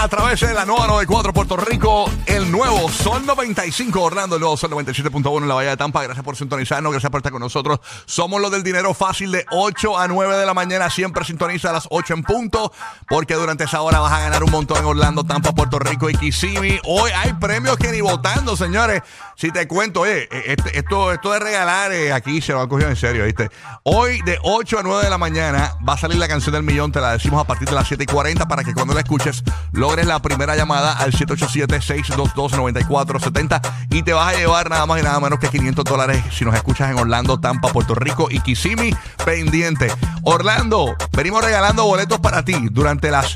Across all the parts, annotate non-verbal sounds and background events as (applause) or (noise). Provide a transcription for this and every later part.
A través de la nueva 94 Puerto Rico, el nuevo Sol 95 Orlando, el nuevo Sol 97.1 en la Bahía de Tampa. Gracias por sintonizarnos, gracias por estar con nosotros. Somos los del dinero fácil de 8 a 9 de la mañana. Siempre sintoniza a las 8 en punto, porque durante esa hora vas a ganar un montón en Orlando, Tampa, Puerto Rico y Kissimmee. Hoy hay premios que ni votando, señores. Si te cuento, oye, este- esto, esto de regalar eh, aquí se lo han cogido en serio, ¿viste? Hoy de 8 a 9 de la mañana va a salir la canción del millón, te la decimos a partir de las 7 y 40 para que cuando la escuches logres la primera llamada al 787-622-9470 y te vas a llevar nada más y nada menos que 500 dólares si nos escuchas en Orlando, Tampa, Puerto Rico y Kissimmee pendiente. Orlando, venimos regalando boletos para ti durante las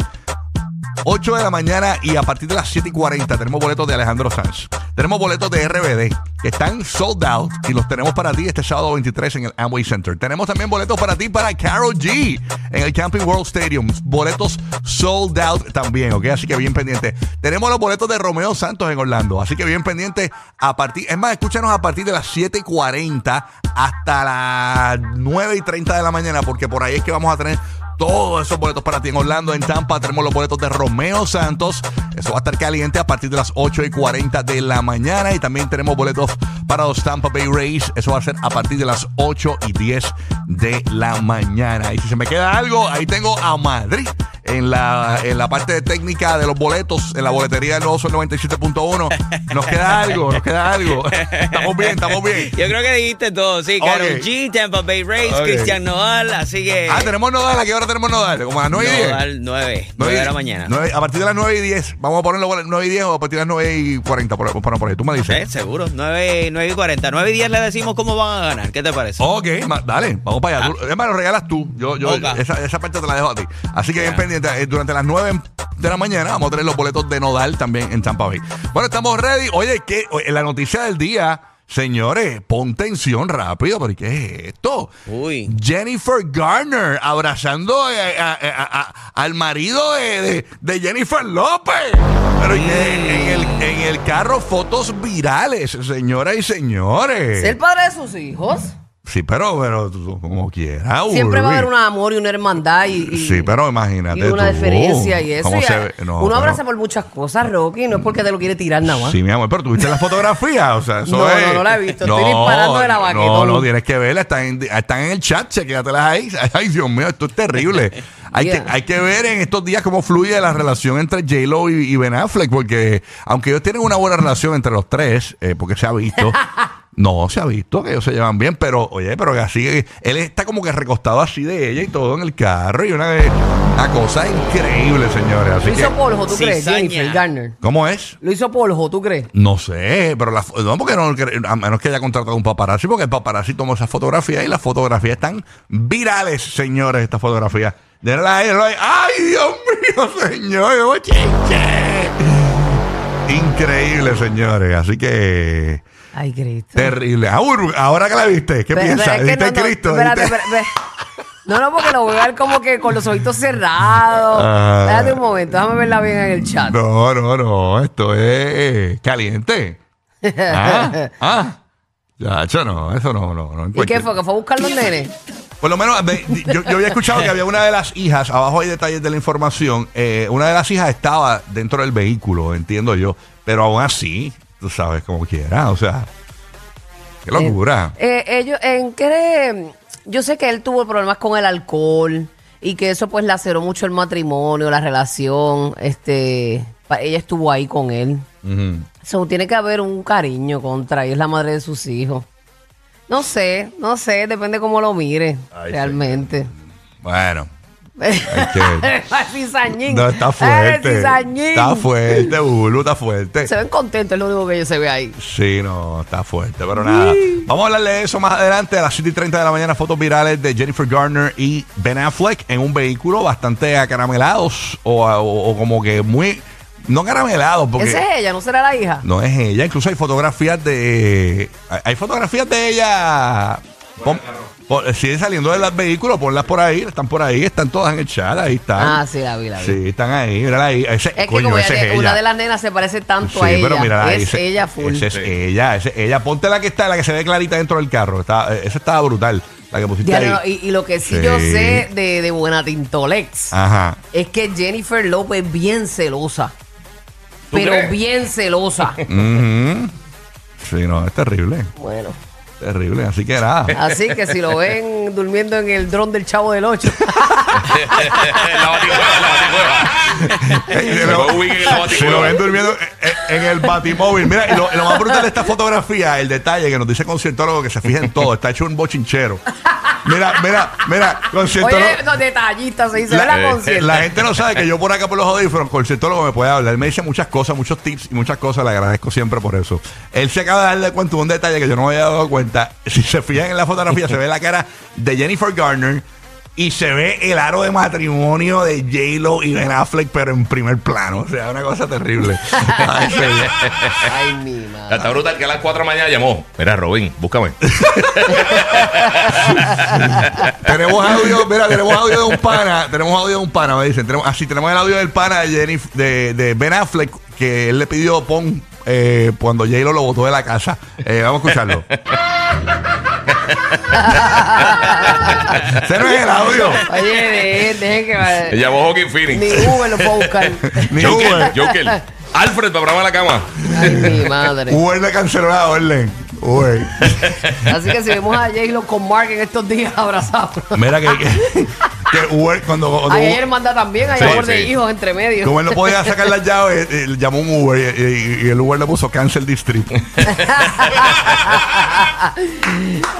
8 de la mañana y a partir de las 7 y 40 tenemos boletos de Alejandro Sanz. Tenemos boletos de RBD que están sold out y los tenemos para ti este sábado 23 en el Amway Center. Tenemos también boletos para ti para Carol G en el Camping World Stadium. Boletos sold out también, ¿ok? Así que bien pendiente. Tenemos los boletos de Romeo Santos en Orlando. Así que bien pendiente a partir. Es más, escúchanos a partir de las 7 y 40 hasta las 9 y 30 de la mañana porque por ahí es que vamos a tener todos esos boletos para ti en Orlando, en Tampa. Tenemos los boletos de Romeo Santos. Eso va a estar caliente a partir de las 8 y 40 de la mañana. Y también tenemos boletos para los Tampa Bay Rays. Eso va a ser a partir de las 8 y 10 de la mañana. Y si se me queda algo, ahí tengo a Madrid en la, en la parte de técnica de los boletos, en la boletería del nuevo Sol 97.1. Nos queda algo, nos queda algo. estamos bien, estamos bien. Yo creo que dijiste todo, sí. Karol Ok. G, Tampa Bay Rays, Ok. Cristian Nodal, así que. Ah, tenemos Nodal. ¿A qué hora tenemos Nodal? Como a las 9 y 10. Nodal 9, 9 de la mañana. Nueve- a partir de las 9 y 10. Vamos a ponerlo a las 9 y 10 o a partir de las 9 y 40. Por, por, por ahí. Tú me dices. ¿Eh? Seguro, 9, 9 y 40. 9 y 10 le decimos cómo van a ganar. ¿Qué te parece? Ok, dale, vamos para allá. Tú- Es más, lo regalas tú. Yo, yo, Ok. esa, esa parte te la dejo a ti. Así que bien Ya. pendiente. Eh, Durante las 9 de la mañana vamos a tener los boletos de Nodal también en Tampa Bay. Bueno, estamos ready. Oye, que la noticia del día, señores, pon tensión rápido, porque ¿qué es esto? Uy. Jennifer Garner abrazando eh, a- a- a- al marido de, de- de Jennifer López. Pero en, en el, en el carro fotos virales, señoras y señores. ¿Es el padre de sus hijos? Sí, pero, pero tú, como quieras. Siempre va a haber un amor y una hermandad y, y- Sí, pero imagínate y una tú, diferencia y eso. cómo y se a- ve. No, uno pero- abraza por muchas cosas, Rocky, no es porque te lo quiere tirar nada más. Sí, mi amor, pero tuviste la fotografía, o sea, eso No, es... no, no la he visto, estoy disparando de la No, no, tienes que verla, están en, están en el chat, chequéatelas ahí. (laughs) Ay, Dios mío, esto es terrible. (laughs) Hay, Yeah. que, hay que ver en estos días cómo fluye la relación entre J-Lo y, y Ben Affleck, porque aunque ellos tienen una buena relación entre los tres, eh, porque se ha visto... (laughs) No, se ha visto que ellos se llevan bien, pero oye, pero que así, él está como que recostado así de ella y todo en el carro y una, una cosa increíble, señores. Así Lo que, hizo Poljo, ¿tú crees, Cizaña. Jennifer Garner? ¿Cómo es? Lo hizo Poljo, ¿tú crees? No sé, pero la, no, porque no, a menos que haya contratado un paparazzi, porque el paparazzi tomó esa fotografía y las fotografías están virales, señores, estas fotografías. Denla ahí, denla ahí. ¡Ay, Dios mío, (laughs) señor! ¡Oye, che! Increíble, señores. Así que. Ay, Cristo. Terrible. Ah, ahora que la viste, ¿qué piensas? ¿Viste no, no, Cristo? espérate, ¿Viste? espérate. No, no, porque lo voy a ver como que con los ojitos cerrados. Ah. Espérate un momento, déjame verla bien en el chat. No, no, no. Esto es caliente. Ah, (laughs) ah. Ya, eso no, eso no, no, no. ¿Y qué fue? ¿Que fue a buscar los nenes? Por lo menos, me- yo, yo había escuchado que había una de las hijas, abajo hay detalles de la información, eh, una de las hijas estaba dentro del vehículo, entiendo yo, pero aún así, tú sabes, como quiera, o sea, qué locura. Eh, ellos, ¿en qué? Yo sé que él tuvo problemas con el alcohol y que eso pues laceró mucho el matrimonio, la relación. Este, ella estuvo ahí con él. So, tiene que haber un cariño contra ella, es la madre de sus hijos. No sé, no sé, depende cómo lo mire, Ay, realmente. Bueno, (laughs) Cizañín. no, está fuerte. Está fuerte, Bulu, está fuerte. Se ven contentos, es lo único que ellos se ve ahí. Sí, no, está fuerte, pero nada. Vamos a hablarle de eso más adelante a las 7 y 30 de la mañana. Fotos virales de Jennifer Garner y Ben Affleck en un vehículo bastante acaramelados o, o- o como que muy. No caramelados, porque. Esa es ella, ¿no será la hija? No es ella, incluso hay fotografías de. Hay fotografías de ella. Pon- pon- sigue saliendo del vehículo, ponlas por ahí, están por ahí, están todas en el chat, ahí están. Ah, sí, la vi, la vi. Sí, están ahí, mírala ahí. Ese, Es que coño, como ese ella- es ella. una de las nenas se parece tanto a Sí, ella. pero mira, es ese- ella full. Esa es ella, ese- ella. Ponte la que está, la que se ve clarita dentro del carro. Está, esa estaba brutal. La que pusiste ahí. y, y lo que sí, Sí. yo sé de, de Buena Tintolex Ajá. es que Jennifer López es bien celosa. ¿Tú Pero crees? bien celosa. Ujú. Sí, no, es terrible. bueno, Terrible. Así que nada. así que si lo ven durmiendo en el dron del Chavo del 8. (laughs) la baticueva, la baticueva. Eh, la Si lo ven durmiendo en, en el batimóvil. Mira, y lo, más brutal de esta fotografía, el detalle que nos dice conciertólogo que se fija en todo. Está hecho un bochinchero. Mira, mira, mira, conciertólogo. Oye, los detallistas se dice, La, la, eh, concierto. la gente no sabe que yo por acá por los audífonos, conciertólogo me puede hablar. Él me dice muchas cosas, muchos tips y muchas cosas. Le agradezco siempre por eso. Él se acaba de darle cuenta de un detalle que yo no me había dado cuenta. Si se fijan en la fotografía, se ve la cara de Jennifer Garner y se ve el aro de matrimonio de J-Lo y Ben Affleck, pero en primer plano. O sea, una cosa terrible. (laughs) Ay, mi madre. Está brutal que a las 4 de la mañana llamó. Mira, Robin, búscame. (laughs) tenemos audio, mira, tenemos audio de un pana, tenemos audio de un pana, me dicen, tenemos, así tenemos el audio del pana de, Jennifer, de, de Ben Affleck que él le pidió pon eh, cuando J-Lo lo botó de la casa. Eh, vamos a escucharlo. (laughs) (laughs) Ese no es el audio. Oye, dejen, dejen que... Ella llamó Hawking Phoenix. Ni Uber lo puedo buscar. Ni Joker, Uber. Joker. Alfred, programa la cama. Ay, mi madre. Uber le canceló la orden. Uber. Así que si vemos a J-Lo con Mark en estos días abrazados. Mira que, (laughs) que, que Uber, cuando, cuando Ay, ayer manda también, hay Sí, amor de sí. hijos entre medio. como él no podía sacar las llaves, eh, eh, llamó un Uber y, y- y el Uber le puso cancel district.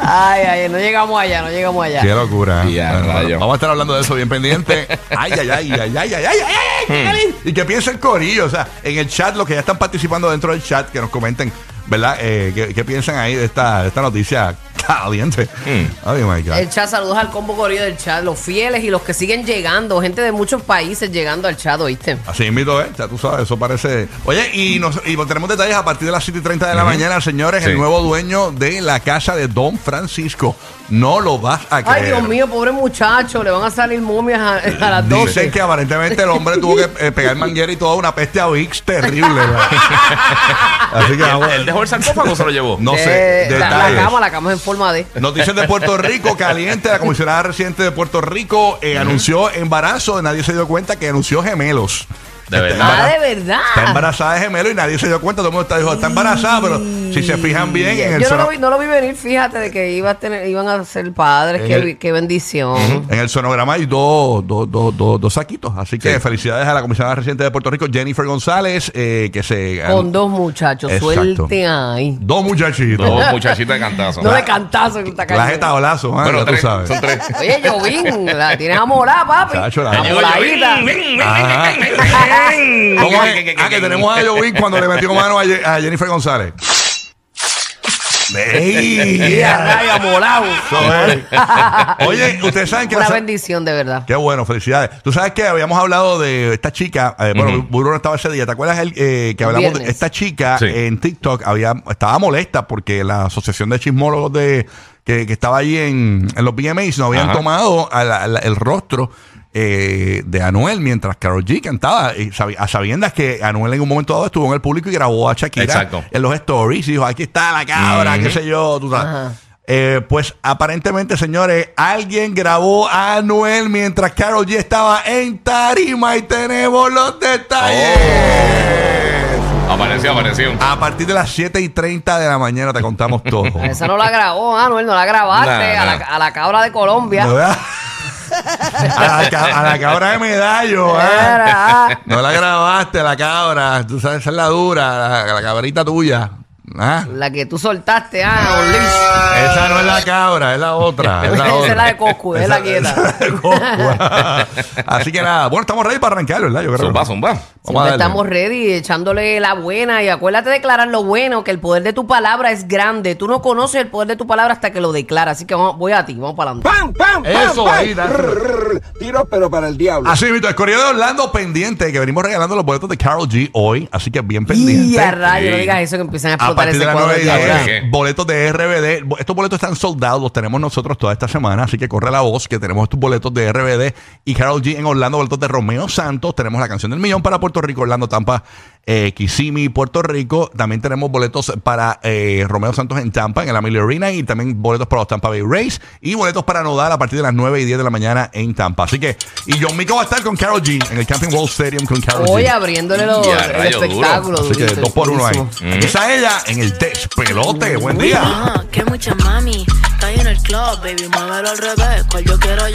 Ay, ay, no llegamos allá, no llegamos allá. Qué locura. Y a Bueno, rayo. bueno, vamos a estar hablando de eso bien pendiente. Ay, ay, ay, ay, ay, ay, ay, ay, ay, qué caliente. Y que piensa el corillo, o sea, en el chat, los que ya están participando dentro del chat, que nos comenten, ¿verdad? Eh, ¿qué, qué piensan ahí de esta, de esta noticia caliente? My God. El chat, saludos al combo corillo del chat, los fieles y los que siguen llegando, gente de muchos países llegando al chat, ¿oíste? Así invito, ¿eh? Ya tú sabes, eso parece. Oye, y, nos, y tenemos detalles a partir de las 7 y 30 de la mañana, señores. Sí. El nuevo dueño de la casa de Don Francisco. No lo vas a creer. Ay, Dios mío, pobre muchacho, le van a salir momias a, a las 12. Dicen que aparentemente el hombre tuvo que eh, pegar manguera y toda una peste a Vix terrible. ¿verdad? (laughs) Así que vamos. ¿Él dejó el sarcófago o se lo llevó? No sé, Eh, la, la cama, la cama es en forma de. Noticias de Puerto Rico, caliente. La comisionada residente de Puerto Rico eh, anunció embarazo. Nadie se dio cuenta que anunció gemelos. De verdad. Ah, de verdad. Está embarazada de gemelo y nadie se dio cuenta. Todo el mundo está, dijo, está embarazada, pero si se fijan bien en el, Yo no sono- lo, vi, no lo vi venir, fíjate, de que iba a tener, iban a ser padres. En Qué, el- qué bendición. en el sonograma hay dos, dos, dos, dos, dos saquitos. Así que Sí. felicidades a la comisionada residente de Puerto Rico, Jennifer González, eh, que se... Con dos muchachos, Exacto. suelte ahí. Dos muchachitos. Dos muchachitas de cantazo. No de cantazo que está La cayendo. jeta olazo, ah, Bueno, ya tú tres, sabes. son tres. Oye, Jovín, la tienes amolada, papi. Chacho, la- Amoladita. Ajá. ¿Cómo es? Ah, que tenemos a Jovín cuando le metió mano a, Ye- a Jennifer González. ¡Ey! Y a rayo amolado. Eso es. Oye, ustedes saben que Una la- bendición, de verdad. Qué bueno, felicidades. Tú sabes que habíamos hablado de esta chica, eh, bueno, Burro no estaba ese día. ¿Te acuerdas el, eh, que hablamos de viernes. esta chica Sí. en TikTok? Había, estaba molesta porque la asociación de chismólogos de, que, que estaba allí en, en los BMAs no habían Ajá. tomado a la- a la- el rostro eh, de Anuel mientras Karol G cantaba y sabi- a sabiendas que Anuel en un momento dado estuvo en el público y grabó a Shakira Exacto. en los stories y dijo aquí está la cabra, qué sé yo, tú sabes. Ajá. Eh, pues aparentemente, señores, alguien grabó a Anuel mientras Carol G estaba en tarima y tenemos los detalles. Apareció, apareció. A partir de las 7 y 30 de la mañana te contamos todo. (laughs) Esa no la grabó, Anuel, no la grabaste. Nah, A, la, a la cabra de Colombia. A, la, ca- a la cabra de medallo, ¿eh? Era, No la grabaste, la cabra. Tú sabes, esa es la dura, la, la cabrita tuya. ¿Ah? la que tú soltaste, ah, Don Esa no es la cabra, es la otra. Es la, (laughs) Esa otra. es la de Coscu, es la Esa- quieta. esa es la de Coscu. (laughs) Así que nada, bueno, estamos ready para arrancar, ¿verdad? Yo creo. Zumba, zumba. Vamos a darle. estamos ready, echándole la buena. Y acuérdate de declarar lo bueno, que el poder de tu palabra es grande. Tú no conoces el poder de tu palabra hasta que lo declaras. Así que vamos- voy a ti, vamos para adelante. ¡Pam, pam, pam! Eso pam! ahí, Tiro, pero para el diablo. Así mismo, el correo de Orlando pendiente, que venimos regalando los boletos de Carol G hoy, así que bien pendiente. Y a rayo, no digas eso que empiezan a A explotar partir ese de las cuadro 9 y de boletos de RBD. Estos boletos están soldados, los tenemos nosotros toda esta semana, así que corre la voz que tenemos estos boletos de RBD y Carol G en Orlando, boletos de Romeo Santos. Tenemos la canción del millón para Puerto Rico, Orlando, Tampa, eh, Kissimmee, Puerto Rico. También tenemos boletos para eh, Romeo Santos en Tampa, en el Amelia Arena, y también boletos para los Tampa Bay Rays y boletos para Nodal a partir de las 9 y 10 de la mañana en Tampa. Así que, y John Mico va a estar con Carol G en el Camping World Stadium con Carol Hoy G. abriéndole los, el duro. espectáculo. Así que dos por uno ahí. durísimo. Empieza ella en el despelote. Buen día. Ah, que mucha mami. Cae en el club, baby, muévelo al revés. Cual yo quiero yo